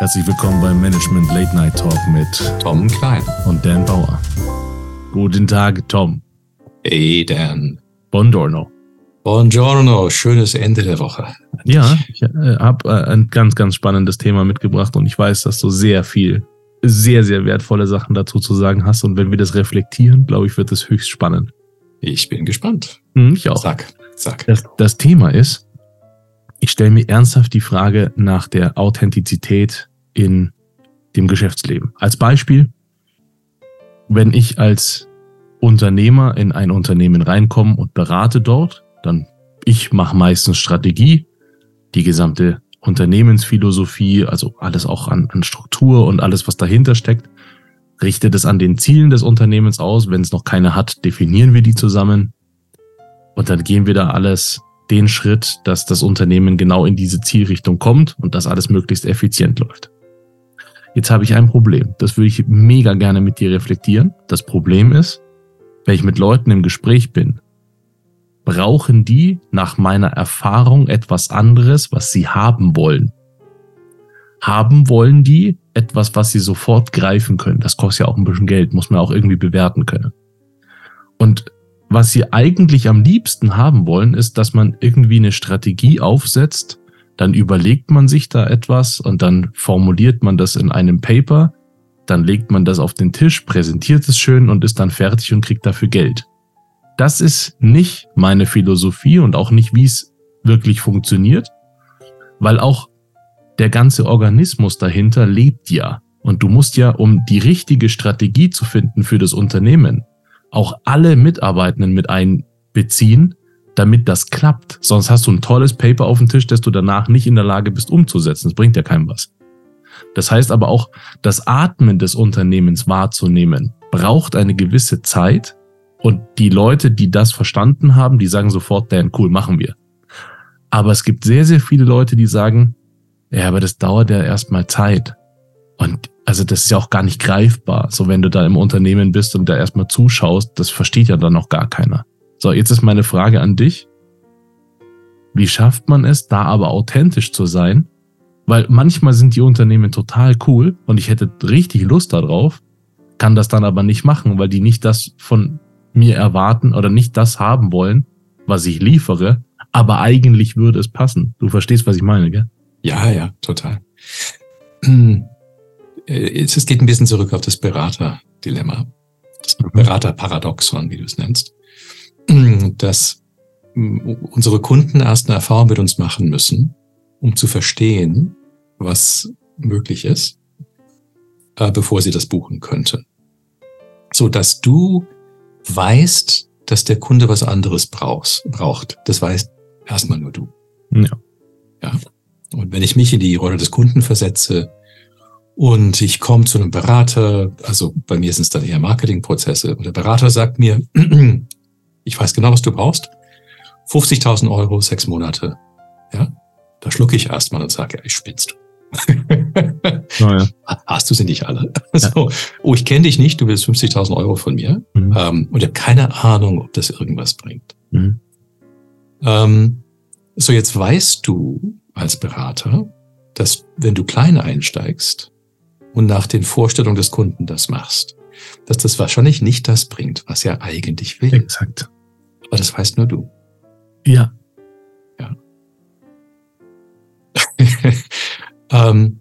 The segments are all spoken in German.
Herzlich willkommen beim Management Late Night Talk mit Tom Klein und Dan Bauer. Guten Tag, Tom. Hey, Dan. Buongiorno. Buongiorno, schönes Ende der Woche. Ja, ich äh, habe äh, ein ganz, ganz spannendes Thema mitgebracht und ich weiß, dass du sehr viel, sehr, sehr wertvolle Sachen dazu zu sagen hast. Und wenn wir das reflektieren, glaube ich, wird es höchst spannend. Ich bin gespannt. Hm, ich auch. Sag, sag. Das, das Thema ist, ich stelle mir ernsthaft die Frage nach der Authentizität in dem Geschäftsleben. Als Beispiel, wenn ich als Unternehmer in ein Unternehmen reinkomme und berate dort, dann ich mache meistens Strategie, die gesamte Unternehmensphilosophie, also alles auch an, an Struktur und alles, was dahinter steckt, richtet es an den Zielen des Unternehmens aus. Wenn es noch keine hat, definieren wir die zusammen. Und dann gehen wir da alles den Schritt, dass das Unternehmen genau in diese Zielrichtung kommt und dass alles möglichst effizient läuft. Jetzt habe ich ein Problem. Das würde ich mega gerne mit dir reflektieren. Das Problem ist, wenn ich mit Leuten im Gespräch bin, brauchen die nach meiner Erfahrung etwas anderes, was sie haben wollen. Haben wollen die etwas, was sie sofort greifen können. Das kostet ja auch ein bisschen Geld, muss man auch irgendwie bewerten können. Und was sie eigentlich am liebsten haben wollen, ist, dass man irgendwie eine Strategie aufsetzt, dann überlegt man sich da etwas und dann formuliert man das in einem Paper, dann legt man das auf den Tisch, präsentiert es schön und ist dann fertig und kriegt dafür Geld. Das ist nicht meine Philosophie und auch nicht, wie es wirklich funktioniert, weil auch der ganze Organismus dahinter lebt ja. Und du musst ja, um die richtige Strategie zu finden für das Unternehmen, auch alle Mitarbeitenden mit einbeziehen, damit das klappt. Sonst hast du ein tolles Paper auf dem Tisch, das du danach nicht in der Lage bist umzusetzen. Das bringt ja keinem was. Das heißt aber auch, das Atmen des Unternehmens wahrzunehmen, braucht eine gewisse Zeit. Und die Leute, die das verstanden haben, die sagen sofort, Dan, cool, machen wir. Aber es gibt sehr, sehr viele Leute, die sagen, ja, aber das dauert ja erstmal Zeit. Und also das ist ja auch gar nicht greifbar. So wenn du da im Unternehmen bist und da erstmal zuschaust, das versteht ja dann noch gar keiner. So, jetzt ist meine Frage an dich. Wie schafft man es, da aber authentisch zu sein? Weil manchmal sind die Unternehmen total cool und ich hätte richtig Lust darauf, kann das dann aber nicht machen, weil die nicht das von mir erwarten oder nicht das haben wollen, was ich liefere, aber eigentlich würde es passen. Du verstehst, was ich meine, gell? Ja, ja, total. Es geht ein bisschen zurück auf das Berater-Dilemma, das. Berater-Paradoxon, wie du es nennst dass unsere Kunden erst eine Erfahrung mit uns machen müssen, um zu verstehen, was möglich ist, äh, bevor sie das buchen könnten. So dass du weißt, dass der Kunde was anderes brauchst, braucht. Das weißt erstmal nur du. Ja. Ja. Und wenn ich mich in die Rolle des Kunden versetze und ich komme zu einem Berater, also bei mir sind es dann eher Marketingprozesse, und der Berater sagt mir, ich weiß genau, was du brauchst. 50.000 Euro, sechs Monate. Ja, da schlucke ich erstmal und sage, ich spinnst oh ja. Hast du sie nicht alle? Ja. So, oh, ich kenne dich nicht, du willst 50.000 Euro von mir mhm. ähm, und ich habe keine Ahnung, ob das irgendwas bringt. Mhm. Ähm, so, jetzt weißt du als Berater, dass wenn du klein einsteigst und nach den Vorstellungen des Kunden das machst, dass das wahrscheinlich nicht das bringt, was er eigentlich will. Exakt. Aber das weißt nur du. Ja. Ja. ähm,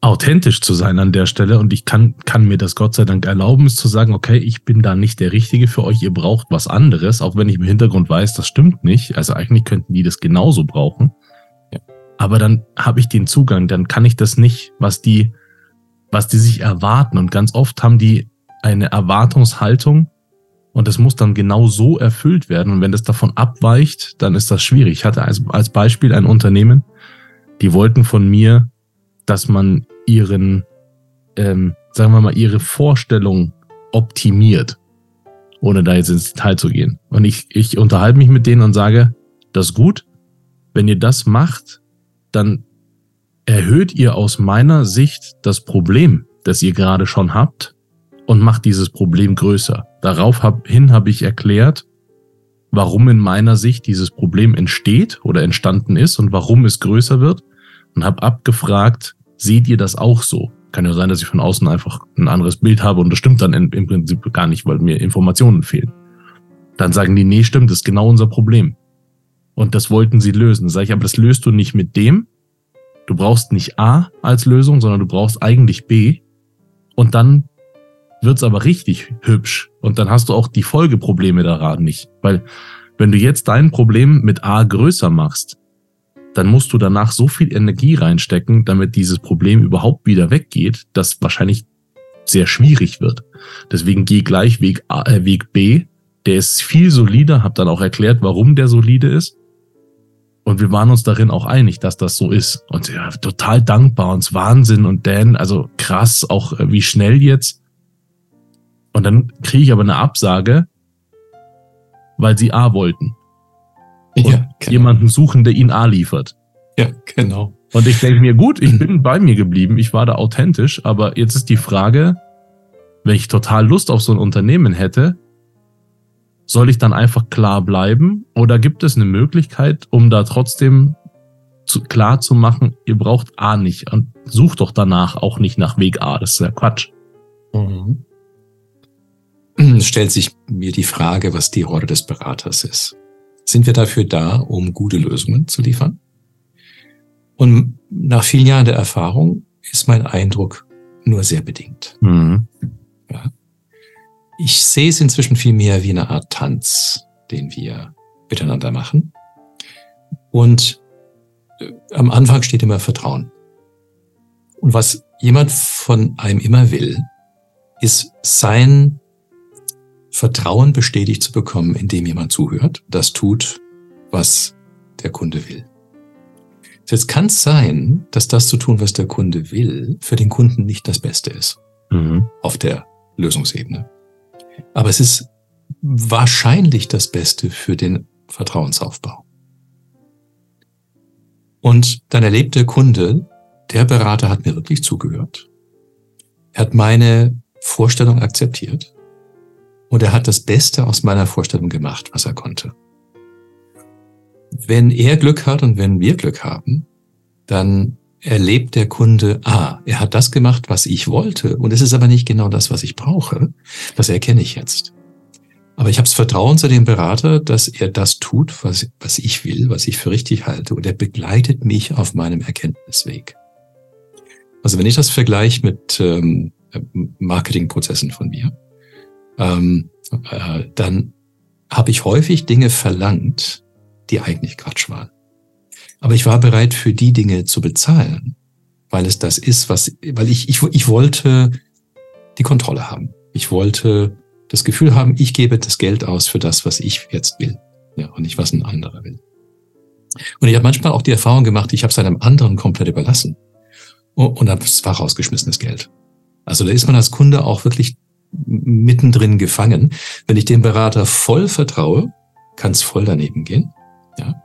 authentisch zu sein an der Stelle und ich kann, kann mir das Gott sei Dank erlauben, es zu sagen, okay, ich bin da nicht der Richtige für euch, ihr braucht was anderes, auch wenn ich im Hintergrund weiß, das stimmt nicht. Also eigentlich könnten die das genauso brauchen. Ja. Aber dann habe ich den Zugang, dann kann ich das nicht, was die, was die sich erwarten. Und ganz oft haben die eine Erwartungshaltung und es muss dann genau so erfüllt werden. Und wenn das davon abweicht, dann ist das schwierig. Ich hatte als, als Beispiel ein Unternehmen, die wollten von mir, dass man ihren, ähm, sagen wir mal, ihre Vorstellung optimiert, ohne da jetzt ins Detail zu gehen. Und ich, ich unterhalte mich mit denen und sage, das ist gut. Wenn ihr das macht, dann erhöht ihr aus meiner Sicht das Problem, das ihr gerade schon habt und macht dieses Problem größer. Daraufhin habe ich erklärt, warum in meiner Sicht dieses Problem entsteht oder entstanden ist und warum es größer wird und habe abgefragt, seht ihr das auch so? Kann ja sein, dass ich von außen einfach ein anderes Bild habe und das stimmt dann im Prinzip gar nicht, weil mir Informationen fehlen. Dann sagen die, nee, stimmt, das ist genau unser Problem. Und das wollten sie lösen. Sag ich, aber das löst du nicht mit dem. Du brauchst nicht A als Lösung, sondern du brauchst eigentlich B. Und dann wird's aber richtig hübsch. Und dann hast du auch die Folgeprobleme daran nicht. Weil wenn du jetzt dein Problem mit A größer machst, dann musst du danach so viel Energie reinstecken, damit dieses Problem überhaupt wieder weggeht, dass wahrscheinlich sehr schwierig wird. Deswegen geh gleich Weg, A, äh, Weg B. Der ist viel solider, hab dann auch erklärt, warum der solide ist. Und wir waren uns darin auch einig, dass das so ist. Und ja, total dankbar und Wahnsinn und Dan, also krass, auch äh, wie schnell jetzt. Und dann kriege ich aber eine Absage, weil sie A wollten. Und ja, genau. jemanden suchen, der ihnen A liefert. Ja, genau. Und ich denke mir, gut, ich bin bei mir geblieben, ich war da authentisch, aber jetzt ist die Frage, wenn ich total Lust auf so ein Unternehmen hätte, soll ich dann einfach klar bleiben oder gibt es eine Möglichkeit, um da trotzdem zu, klar zu machen, ihr braucht A nicht und sucht doch danach auch nicht nach Weg A, das ist ja Quatsch. Mhm. stellt sich mir die Frage, was die Rolle des Beraters ist. Sind wir dafür da, um gute Lösungen zu liefern? Und nach vielen Jahren der Erfahrung ist mein Eindruck nur sehr bedingt. Mhm. Ich sehe es inzwischen viel mehr wie eine Art Tanz, den wir miteinander machen. Und äh, am Anfang steht immer Vertrauen. Und was jemand von einem immer will, ist sein Vertrauen bestätigt zu bekommen, indem jemand zuhört, das tut, was der Kunde will. Jetzt kann es sein, dass das zu tun, was der Kunde will, für den Kunden nicht das Beste ist. Mhm. Auf der Lösungsebene. Aber es ist wahrscheinlich das Beste für den Vertrauensaufbau. Und dann erlebt der Kunde, der Berater hat mir wirklich zugehört. Er hat meine Vorstellung akzeptiert. Und er hat das Beste aus meiner Vorstellung gemacht, was er konnte. Wenn er Glück hat und wenn wir Glück haben, dann erlebt der Kunde, ah, er hat das gemacht, was ich wollte, und es ist aber nicht genau das, was ich brauche. Das erkenne ich jetzt. Aber ich habe das Vertrauen zu dem Berater, dass er das tut, was, was ich will, was ich für richtig halte, und er begleitet mich auf meinem Erkenntnisweg. Also wenn ich das vergleiche mit ähm, Marketingprozessen von mir, ähm, äh, dann habe ich häufig Dinge verlangt, die eigentlich Quatsch waren. Aber ich war bereit, für die Dinge zu bezahlen, weil es das ist, was, weil ich, ich, ich wollte die Kontrolle haben. Ich wollte das Gefühl haben, ich gebe das Geld aus für das, was ich jetzt will. Ja, und nicht, was ein anderer will. Und ich habe manchmal auch die Erfahrung gemacht, ich habe es einem anderen komplett überlassen. Und, und das war rausgeschmissenes Geld. Also da ist man als Kunde auch wirklich mittendrin gefangen. Wenn ich dem Berater voll vertraue, kann es voll daneben gehen. Ja.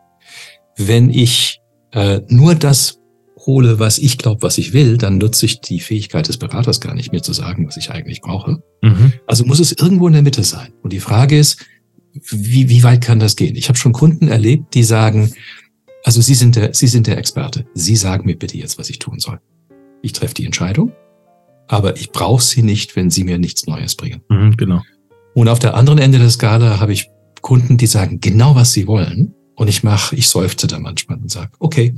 Wenn ich äh, nur das hole, was ich glaube, was ich will, dann nutze ich die Fähigkeit des Beraters gar nicht mehr zu sagen, was ich eigentlich brauche. Mhm. Also muss es irgendwo in der Mitte sein. Und die Frage ist, wie, wie weit kann das gehen? Ich habe schon Kunden erlebt, die sagen, also Sie sind der, Sie sind der Experte. Sie sagen mir bitte jetzt, was ich tun soll. Ich treffe die Entscheidung aber ich brauche sie nicht, wenn sie mir nichts Neues bringen. Mhm, genau. Und auf der anderen Ende der Skala habe ich Kunden, die sagen genau, was sie wollen. Und ich mache, ich seufze da manchmal und sage, okay,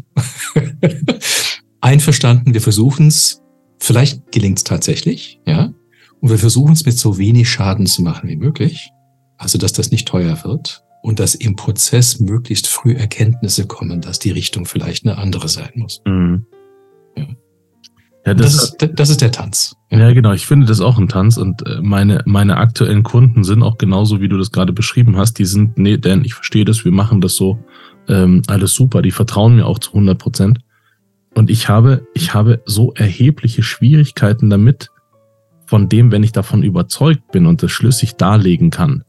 einverstanden, wir versuchen es. Vielleicht gelingt es tatsächlich, ja. Und wir versuchen es mit so wenig Schaden zu machen wie möglich. Also, dass das nicht teuer wird und dass im Prozess möglichst früh Erkenntnisse kommen, dass die Richtung vielleicht eine andere sein muss. Mhm. Ja. Ja, das, das, ist, das ist der Tanz. Ja. genau. Ich finde das auch ein Tanz und äh, meine, meine aktuellen Kunden sind auch genauso, wie du das gerade beschrieben hast. Die sind, nee, denn ich verstehe das, wir machen das so, ähm, alles super. Die vertrauen mir auch zu 100 Prozent. Und ich habe, ich habe so erhebliche Schwierigkeiten damit, von dem, wenn ich davon überzeugt bin und das schlüssig darlegen kann,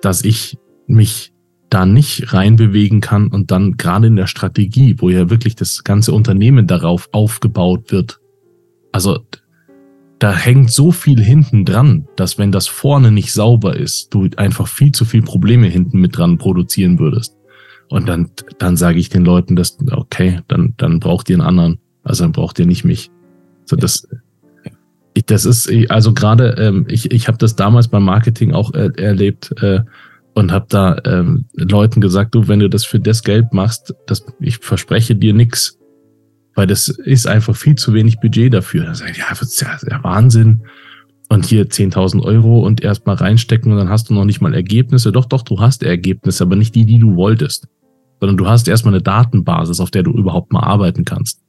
dass ich mich da nicht reinbewegen kann und dann gerade in der Strategie, wo ja wirklich das ganze Unternehmen darauf aufgebaut wird. Also da hängt so viel hinten dran, dass wenn das vorne nicht sauber ist, du einfach viel zu viel Probleme hinten mit dran produzieren würdest. Und dann, dann sage ich den Leuten, dass, okay, dann, dann braucht ihr einen anderen. Also dann braucht ihr nicht mich. So das, ich, das ist also gerade ähm, ich ich habe das damals beim Marketing auch äh, erlebt äh, und habe da ähm, Leuten gesagt, du, wenn du das für das Geld machst, das ich verspreche dir nix, weil das ist einfach viel zu wenig Budget dafür. Dann sag ich, ja, das ist ja, Wahnsinn. Und hier 10.000 Euro und erstmal reinstecken und dann hast du noch nicht mal Ergebnisse. Doch, doch, du hast Ergebnisse, aber nicht die, die du wolltest. Sondern du hast erstmal eine Datenbasis, auf der du überhaupt mal arbeiten kannst.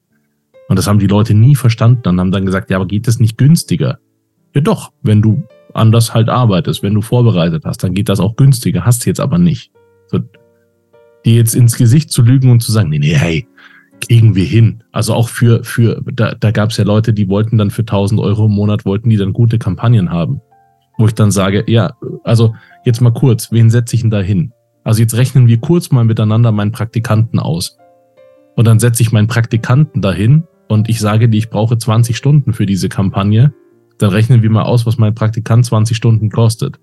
Und das haben die Leute nie verstanden und haben dann gesagt, ja, aber geht das nicht günstiger? Ja doch, wenn du anders halt arbeitest, wenn du vorbereitet hast, dann geht das auch günstiger, hast du jetzt aber nicht. So, dir jetzt ins Gesicht zu lügen und zu sagen, nee, nee, hey, kriegen wir hin. Also auch für, für da, da gab es ja Leute, die wollten dann für 1000 Euro im Monat, wollten die dann gute Kampagnen haben. Wo ich dann sage, ja, also jetzt mal kurz, wen setze ich denn da hin? Also jetzt rechnen wir kurz mal miteinander meinen Praktikanten aus. Und dann setze ich meinen Praktikanten dahin und ich sage dir, ich brauche 20 Stunden für diese Kampagne, dann rechnen wir mal aus, was mein Praktikant 20 Stunden kostet.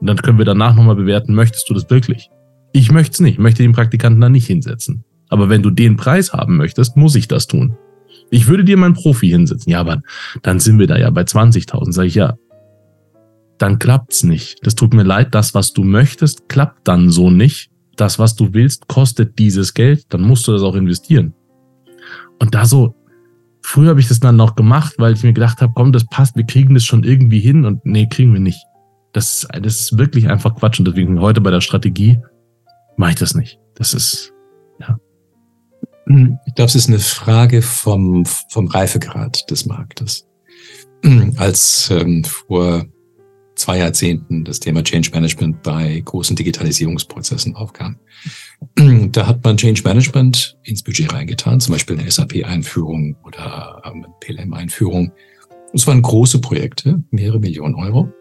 Und dann können wir danach nochmal bewerten, möchtest du das wirklich? Ich möchte es nicht, möchte den Praktikanten da nicht hinsetzen. Aber wenn du den Preis haben möchtest, muss ich das tun. Ich würde dir meinen Profi hinsetzen. Ja, aber dann sind wir da ja bei 20.000. Sag ich ja. Dann klappt's nicht. Das tut mir leid. Das, was du möchtest, klappt dann so nicht. Das, was du willst, kostet dieses Geld. Dann musst du das auch investieren. Und da so Früher habe ich das dann noch gemacht, weil ich mir gedacht habe, komm, das passt, wir kriegen das schon irgendwie hin und nee, kriegen wir nicht. Das, das ist wirklich einfach Quatsch und deswegen heute bei der Strategie mache ich das nicht. Das ist, ja. Ich glaube, es ist eine Frage vom, vom Reifegrad des Marktes. Als ähm, vor zwei Jahrzehnten das Thema Change Management bei großen Digitalisierungsprozessen aufkam. Da hat man Change Management ins Budget reingetan, zum Beispiel eine SAP-Einführung oder eine ähm, PLM-Einführung. Es waren große Projekte, mehrere Millionen Euro.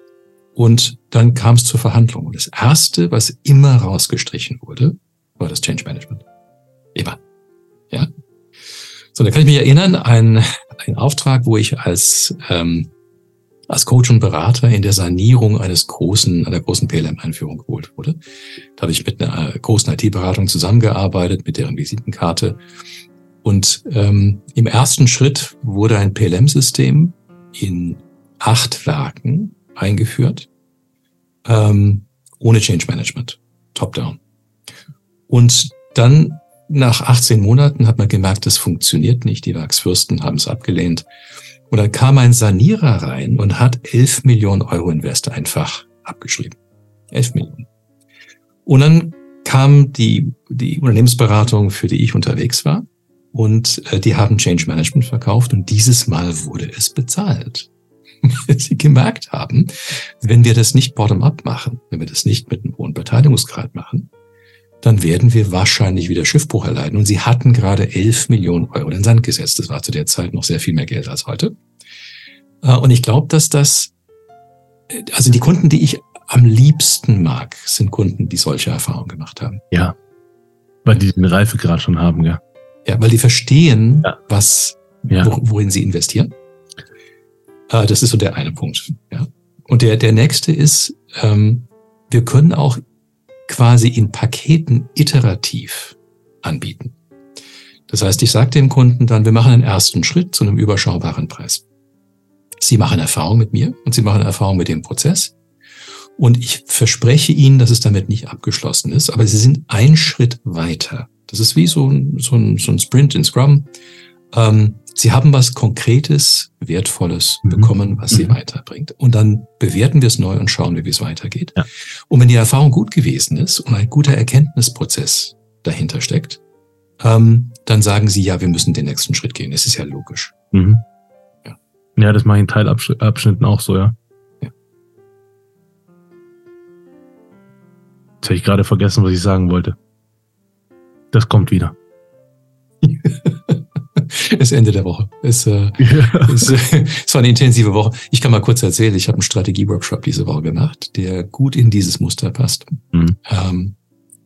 Und dann kam es zur Verhandlung. Und das Erste, was immer rausgestrichen wurde, war das Change Management. Immer. Ja. So, da kann ich mich erinnern, ein, ein Auftrag, wo ich als ähm, als Coach und Berater in der Sanierung eines großen, einer großen PLM-Einführung geholt wurde. Da habe ich mit einer großen IT-Beratung zusammengearbeitet, mit deren Visitenkarte. Und ähm, im ersten Schritt wurde ein PLM-System in acht Werken eingeführt, ähm, ohne Change Management, top-down. Und dann nach 18 Monaten hat man gemerkt, das funktioniert nicht. Die Werksfürsten haben es abgelehnt. Und dann kam ein Sanierer rein und hat 11 Millionen Euro Invest einfach abgeschrieben. 11 Millionen. Und dann kam die, die Unternehmensberatung, für die ich unterwegs war. Und äh, die haben Change Management verkauft und dieses Mal wurde es bezahlt. Sie gemerkt haben, wenn wir das nicht bottom-up machen, wenn wir das nicht mit einem hohen Beteiligungsgrad machen, dann werden wir wahrscheinlich wieder Schiffbruch erleiden. Und sie hatten gerade 11 Millionen Euro in den Sand gesetzt. Das war zu der Zeit noch sehr viel mehr Geld als heute. Äh, und ich glaube, dass das, also die Kunden, die ich am liebsten mag, sind Kunden, die solche Erfahrungen gemacht haben. Ja, weil die den Reifegrad schon haben, ja. Ja, weil die verstehen, ja. was, ja. worin sie investieren. Äh, das ist so der eine Punkt. Ja. Und der, der nächste ist, ähm, wir können auch quasi in Paketen iterativ anbieten. Das heißt, ich sage dem Kunden dann, wir machen einen ersten Schritt zu einem überschaubaren Preis. Sie machen Erfahrung mit mir und Sie machen Erfahrung mit dem Prozess. Und ich verspreche Ihnen, dass es damit nicht abgeschlossen ist, aber Sie sind ein Schritt weiter. Das ist wie so ein, so ein, so ein Sprint in Scrum. Ähm, Sie haben was Konkretes, Wertvolles mhm. bekommen, was Sie mhm. weiterbringt. Und dann bewerten wir es neu und schauen, wie es weitergeht. Ja. Und wenn die Erfahrung gut gewesen ist und ein guter Erkenntnisprozess dahinter steckt, ähm, dann sagen Sie, ja, wir müssen den nächsten Schritt gehen. Das ist ja logisch. Mhm. Ja. ja, das mache ich in Teilabschnitten auch so, ja. ja. Jetzt habe ich gerade vergessen, was ich sagen wollte. Das kommt wieder. ist Ende der Woche. Es, äh, ja. es, äh, es war eine intensive Woche. Ich kann mal kurz erzählen, ich habe einen Strategie-Workshop diese Woche gemacht, der gut in dieses Muster passt. Mhm. Ähm,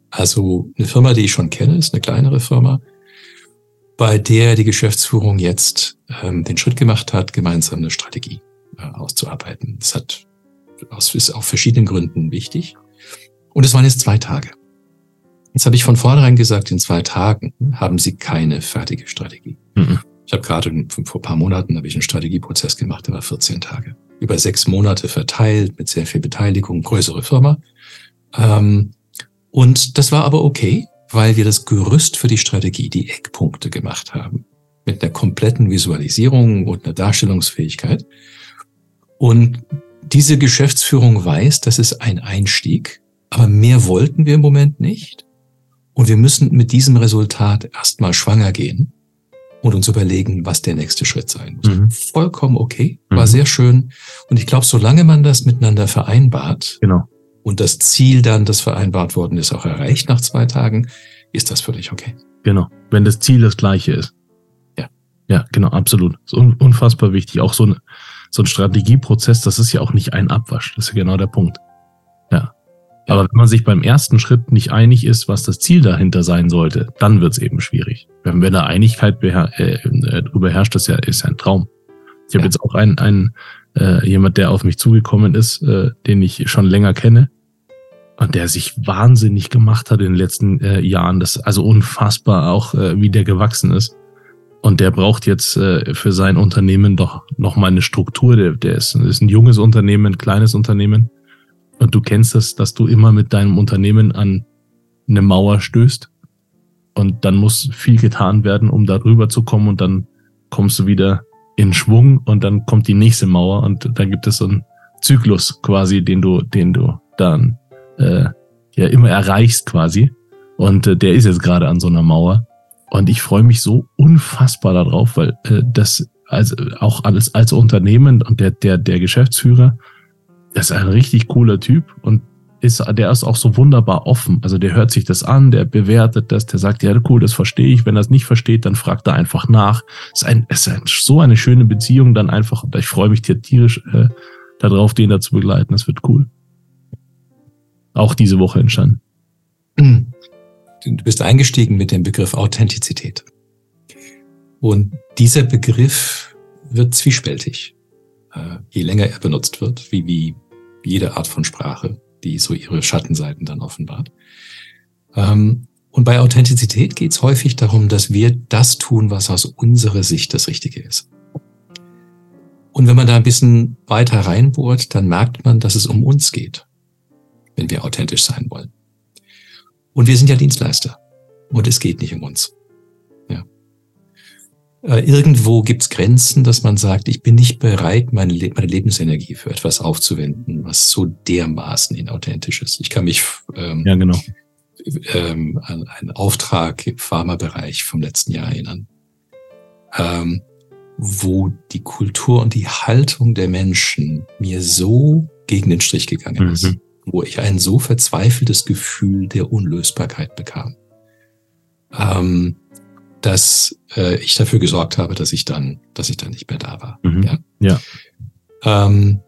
also eine Firma, die ich schon kenne, ist eine kleinere Firma, bei der die Geschäftsführung jetzt ähm, den Schritt gemacht hat, gemeinsam eine Strategie äh, auszuarbeiten. Das hat aus, ist auf verschiedenen Gründen wichtig. Und es waren jetzt zwei Tage. Jetzt habe ich von vornherein gesagt, in zwei Tagen haben Sie keine fertige Strategie. Mhm. Ich habe gerade vor ein paar Monaten habe ich einen Strategieprozess gemacht, der war 14 Tage. Über sechs Monate verteilt, mit sehr viel Beteiligung, größere Firma. Ähm, und das war aber okay, weil wir das Gerüst für die Strategie, die Eckpunkte gemacht haben. Mit einer kompletten Visualisierung und einer Darstellungsfähigkeit. Und diese Geschäftsführung weiß, das ist ein Einstieg, aber mehr wollten wir im Moment nicht. Und wir müssen mit diesem Resultat erstmal schwanger gehen und uns überlegen, was der nächste Schritt sein muss. Mhm. Vollkommen okay, war mhm. sehr schön. Und ich glaube, solange man das miteinander vereinbart genau. und das Ziel dann, das vereinbart worden ist, auch erreicht nach zwei Tagen, ist das völlig okay. Genau, wenn das Ziel das gleiche ist. Ja. Ja, genau, absolut. Ist unfassbar wichtig. Auch so ein, so ein Strategieprozess, das ist ja auch nicht ein Abwasch. Das ist ja genau der Punkt. Aber wenn man sich beim ersten Schritt nicht einig ist, was das Ziel dahinter sein sollte, dann wird es eben schwierig. Wenn, wenn da Einigkeit äh, äh, darüber herrscht, das ja, ist ja ein Traum. Ich habe ja. jetzt auch einen, einen äh, jemand, der auf mich zugekommen ist, äh, den ich schon länger kenne und der sich wahnsinnig gemacht hat in den letzten äh, Jahren. Das also unfassbar auch, äh, wie der gewachsen ist. Und der braucht jetzt äh, für sein Unternehmen doch noch mal eine Struktur. Der, der ist, ist ein junges Unternehmen, ein kleines Unternehmen und du kennst es, dass du immer mit deinem Unternehmen an eine Mauer stößt. Und dann muss viel getan werden, um da rüber zu kommen. Und dann kommst du wieder in Schwung und dann kommt die nächste Mauer. Und dann gibt es so einen Zyklus quasi, den du, den du dann äh, ja immer erreichst quasi. Und äh, der ist jetzt gerade an so einer Mauer. Und ich freue mich so unfassbar darauf, weil äh, das also auch alles als Unternehmen und der, der, der Geschäftsführer das ist ein richtig cooler Typ und ist, der ist auch so wunderbar offen. Also der hört sich das an, der bewertet das, der sagt, ja cool, das verstehe ich. Wenn er es nicht versteht, dann fragt er einfach nach. Es ist, ein, ist ein, so eine schöne Beziehung dann einfach. Ich freue mich tierisch äh, darauf, den da zu begleiten. Das wird cool. Auch diese Woche entstanden. Du bist eingestiegen mit dem Begriff Authentizität. Und dieser Begriff wird zwiespältig äh, je länger er benutzt wird, wie, wie jede Art von Sprache, die so ihre Schattenseiten dann offenbart. Ähm, und bei Authentizität geht es häufig darum, dass wir das tun, was aus unserer Sicht das Richtige ist. Und wenn man da ein bisschen weiter reinbohrt, dann merkt man, dass es um uns geht, wenn wir authentisch sein wollen. Und wir sind ja Dienstleister. Und es geht nicht um uns. Äh, irgendwo gibt es Grenzen, dass man sagt, ich bin nicht bereit, meine, Le meine Lebensenergie für etwas aufzuwenden, was so dermaßen inauthentisch ist. Ich kann mich ähm, ja, genau. ähm, an einen Auftrag im Pharmabereich vom letzten Jahr erinnern, ähm, wo die Kultur und die Haltung der Menschen mir so gegen den Strich gegangen mhm. ist, wo ich ein so verzweifeltes Gefühl der Unlösbarkeit bekam. Ähm, dass äh, ich dafür gesorgt habe, dass ich dann, dass ich dann nicht mehr da war. Mhm. Ja. ja. Ähm,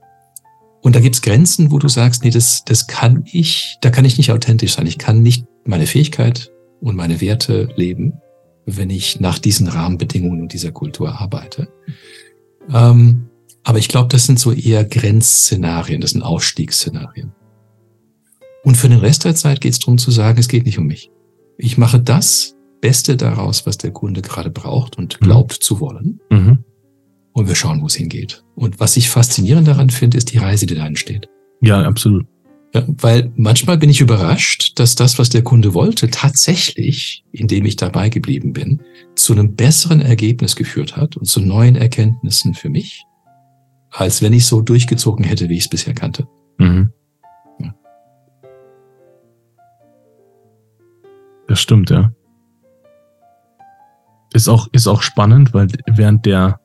und da gibt's Grenzen, wo du sagst, nee, das, das kann ich, da kann ich nicht authentisch sein. Ich kann nicht meine Fähigkeit und meine Werte leben, wenn ich nach diesen Rahmenbedingungen und dieser Kultur arbeite. Ähm, aber ich glaube, das sind so eher Grenzszenarien, das sind Ausstiegsszenarien. Und für den Rest der Zeit geht es darum zu sagen, es geht nicht um mich. Ich mache das, Beste daraus, was der Kunde gerade braucht und mhm. glaubt mhm. zu wollen. Mhm. Und wir schauen, wo es hingeht. Und was ich faszinierend daran finde, ist die Reise, die da entsteht. Ja, absolut. Ja, weil manchmal bin ich überrascht, dass das, was der Kunde wollte, tatsächlich, indem ich dabei geblieben bin, zu einem besseren Ergebnis geführt hat und zu neuen Erkenntnissen für mich, als wenn ich so durchgezogen hätte, wie ich es bisher kannte. Mhm. Ja. Das stimmt, ja. Ist auch, ist auch spannend, weil während der,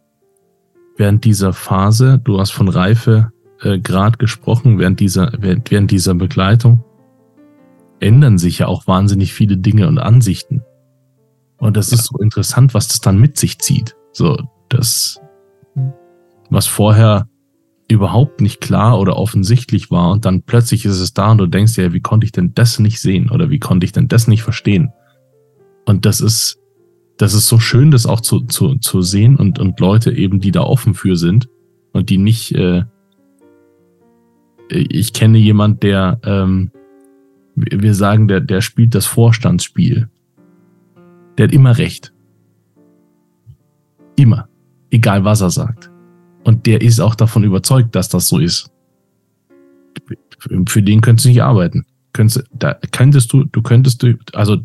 während dieser Phase, du hast von Reife äh, Grad gesprochen, während dieser, während, während dieser Begleitung, ändern sich ja auch wahnsinnig viele Dinge und Ansichten. Und das ja. ist so interessant, was das dann mit sich zieht. So, das, was vorher überhaupt nicht klar oder offensichtlich war und dann plötzlich ist es da und du denkst ja, wie konnte ich denn das nicht sehen oder wie konnte ich denn das nicht verstehen? Und das ist, das ist so schön, das auch zu, zu, zu sehen und, und Leute eben, die da offen für sind und die nicht, äh, ich kenne jemand, der, ähm, wir sagen, der, der spielt das Vorstandsspiel. Der hat immer recht. Immer. Egal was er sagt. Und der ist auch davon überzeugt, dass das so ist. Für den könntest du nicht arbeiten. Könntest, da könntest du, du könntest du, also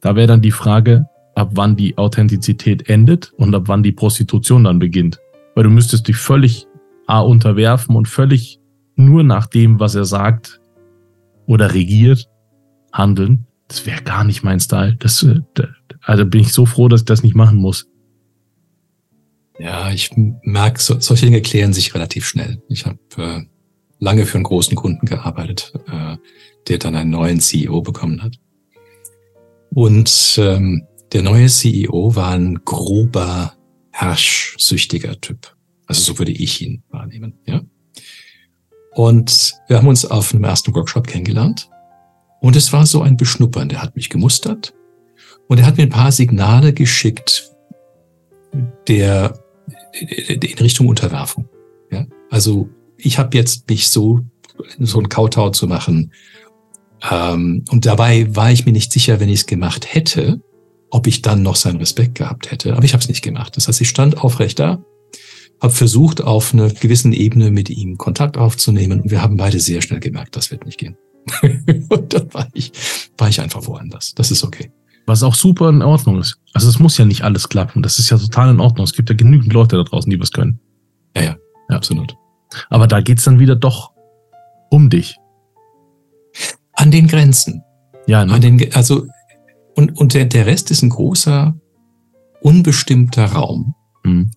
da wäre dann die Frage, ab wann die Authentizität endet und ab wann die Prostitution dann beginnt. Weil du müsstest dich völlig A unterwerfen und völlig nur nach dem, was er sagt oder regiert, handeln. Das wäre gar nicht mein Style. Das, äh, also bin ich so froh, dass ich das nicht machen muss. Ja, ich merke, so, solche Dinge klären sich relativ schnell. Ich habe äh, lange für einen großen Kunden gearbeitet, äh, der dann einen neuen CEO bekommen hat. Und ähm, der neue CEO war ein grober, herrschsüchtiger Typ. Also so würde ich ihn wahrnehmen. Ja. Und wir haben uns auf einem ersten Workshop kennengelernt. Und es war so ein Beschnuppern. Der hat mich gemustert und er hat mir ein paar Signale geschickt, der in Richtung Unterwerfung. Ja? Also ich habe jetzt mich so so ein Kautau zu machen. Ähm, und dabei war ich mir nicht sicher, wenn ich es gemacht hätte, ob ich dann noch seinen Respekt gehabt hätte. Aber ich habe es nicht gemacht. Das heißt, ich stand aufrecht da, habe versucht, auf einer gewissen Ebene mit ihm Kontakt aufzunehmen und wir haben beide sehr schnell gemerkt, das wird nicht gehen. und dann war ich, war ich einfach woanders. Das ist okay. Was auch super in Ordnung ist. Also es muss ja nicht alles klappen. Das ist ja total in Ordnung. Es gibt ja genügend Leute da draußen, die was können. Ja, ja, ja. absolut. Aber da geht's dann wieder doch um dich. An den Grenzen. Ja, ne? An den, also, und, und der, der Rest ist ein großer, unbestimmter Raum, mhm.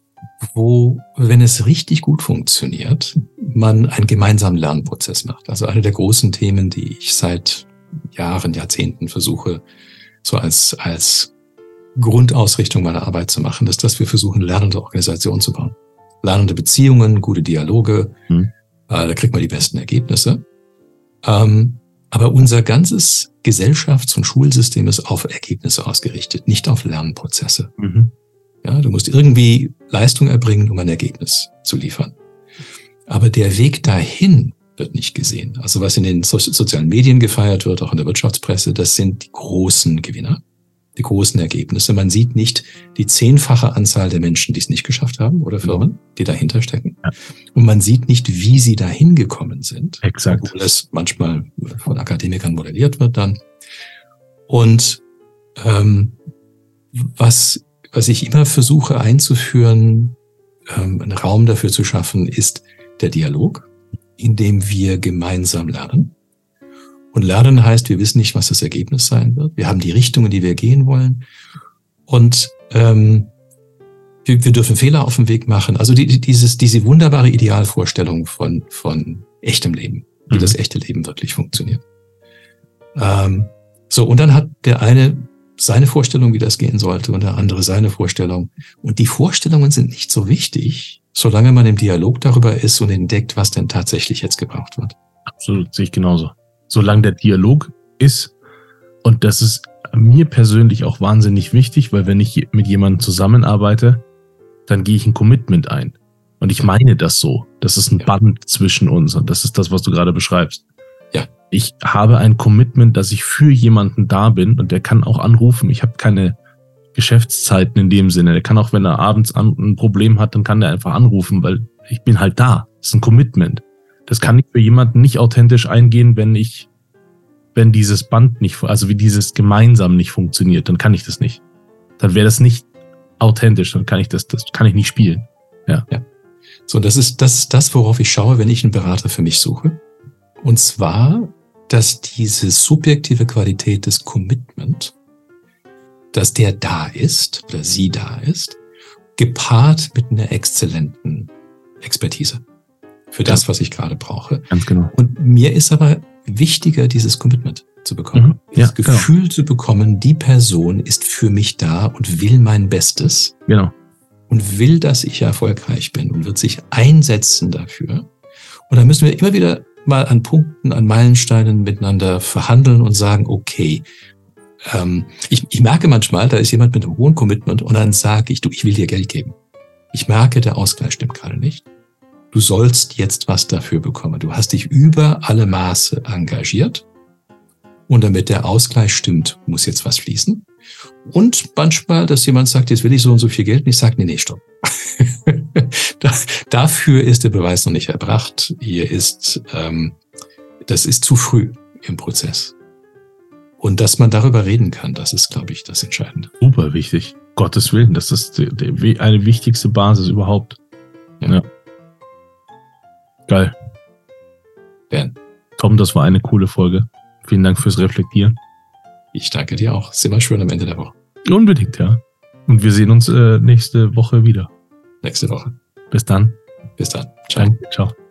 wo, wenn es richtig gut funktioniert, man einen gemeinsamen Lernprozess macht. Also eine der großen Themen, die ich seit Jahren, Jahrzehnten versuche, so als, als Grundausrichtung meiner Arbeit zu machen, ist, dass wir versuchen, lernende Organisationen zu bauen. Lernende Beziehungen, gute Dialoge, hm. äh, da kriegt man die besten Ergebnisse. Ähm, aber unser ganzes Gesellschafts- und Schulsystem ist auf Ergebnisse ausgerichtet, nicht auf Lernprozesse. Mhm. Ja, du musst irgendwie Leistung erbringen, um ein Ergebnis zu liefern. Aber der Weg dahin wird nicht gesehen. Also was in den so sozialen Medien gefeiert wird, auch in der Wirtschaftspresse, das sind die großen Gewinner, die großen Ergebnisse. Man sieht nicht die zehnfache Anzahl der Menschen, die es nicht geschafft haben oder Firmen, die dahinter stecken. Ja. Und man sieht nicht, wie sie dahin gekommen sind. Exakt. Obwohl es manchmal von Akademikern modelliert wird dann. Und ähm, was, was ich immer versuche einzuführen, ähm, einen Raum dafür zu schaffen, ist der Dialog indem wir gemeinsam lernen. Und lernen heißt, wir wissen nicht, was das Ergebnis sein wird. Wir haben die Richtung, in die wir gehen wollen. Und ähm, wir, wir dürfen Fehler auf dem Weg machen. Also die, dieses, diese wunderbare Idealvorstellung von, von echtem Leben, wie mhm. das echte Leben wirklich funktioniert. Ähm, so, und dann hat der eine seine Vorstellung, wie das gehen sollte, und der andere seine Vorstellung. Und die Vorstellungen sind nicht so wichtig, solange man im Dialog darüber ist und entdeckt, was denn tatsächlich jetzt gebraucht wird. Absolut, sehe ich genauso. Solange der Dialog ist, und das ist mir persönlich auch wahnsinnig wichtig, weil wenn ich mit jemandem zusammenarbeite, dann gehe ich ein Commitment ein. Und ich meine das so. Das ist ein. Band zwischen uns und das ist das, was du gerade beschreibst. Ja. Ich habe ein Commitment, dass ich für jemanden da bin und der kann auch anrufen. Ich habe keine Geschäftszeiten in dem Sinne. Der kann auch, wenn er abends ein Problem hat, dann kann der einfach anrufen, weil ich bin halt da. Das ist ein Commitment. Das kann ich für jemanden nicht authentisch eingehen, wenn ich, wenn dieses Band nicht, also wie dieses gemeinsam nicht funktioniert, dann kann ich das nicht. Dann wäre das nicht authentisch, dann kann ich das, das kann ich nicht spielen. Ja. ja. So, das ist, das ist das, worauf ich schaue, wenn ich einen Berater für mich suche. Und zwar, dass diese subjektive Qualität des Commitment dass der da ist oder sie da ist, gepaart mit einer exzellenten Expertise für das, was ich gerade brauche. Ganz genau. Und mir ist aber wichtiger, dieses Commitment zu bekommen. Mhm. Ja, das genau. Gefühl genau. zu bekommen, die Person ist für mich da und will mein Bestes. Genau. Und will, dass ich erfolgreich bin und wird sich einsetzen dafür. Und da müssen wir immer wieder mal an Punkten, an Meilensteinen miteinander verhandeln und sagen, okay, ähm, ich, ich merke manchmal, da ist jemand mit einem hohen Commitment und dann sage ich, du, ich will dir Geld geben. Ich merke, der Ausgleich stimmt gerade nicht. Du sollst jetzt was dafür bekommen. Du hast dich über alle Maße engagiert. Und damit der Ausgleich stimmt, muss jetzt was fließen. Und manchmal, dass jemand sagt, jetzt will ich so und so viel Geld, und ich sage, nee, nee, stopp. dafür ist der Beweis noch nicht erbracht. Hier ist, ähm, das ist zu früh im Prozess. Und dass man darüber reden kann, das ist, glaube ich, das Entscheidende. Super wichtig. Gottes Willen, das ist die, die, eine wichtigste Basis überhaupt. Ja. ja. Geil. Ben. Tom, das war eine coole Folge. Vielen Dank fürs Reflektieren. Ich danke dir auch. Ist immer schön am Ende der Woche. Unbedingt, ja. Und wir sehen uns äh, nächste Woche wieder. Nächste Woche. Bis dann. Bis dann. Ciao. Danke. Ciao.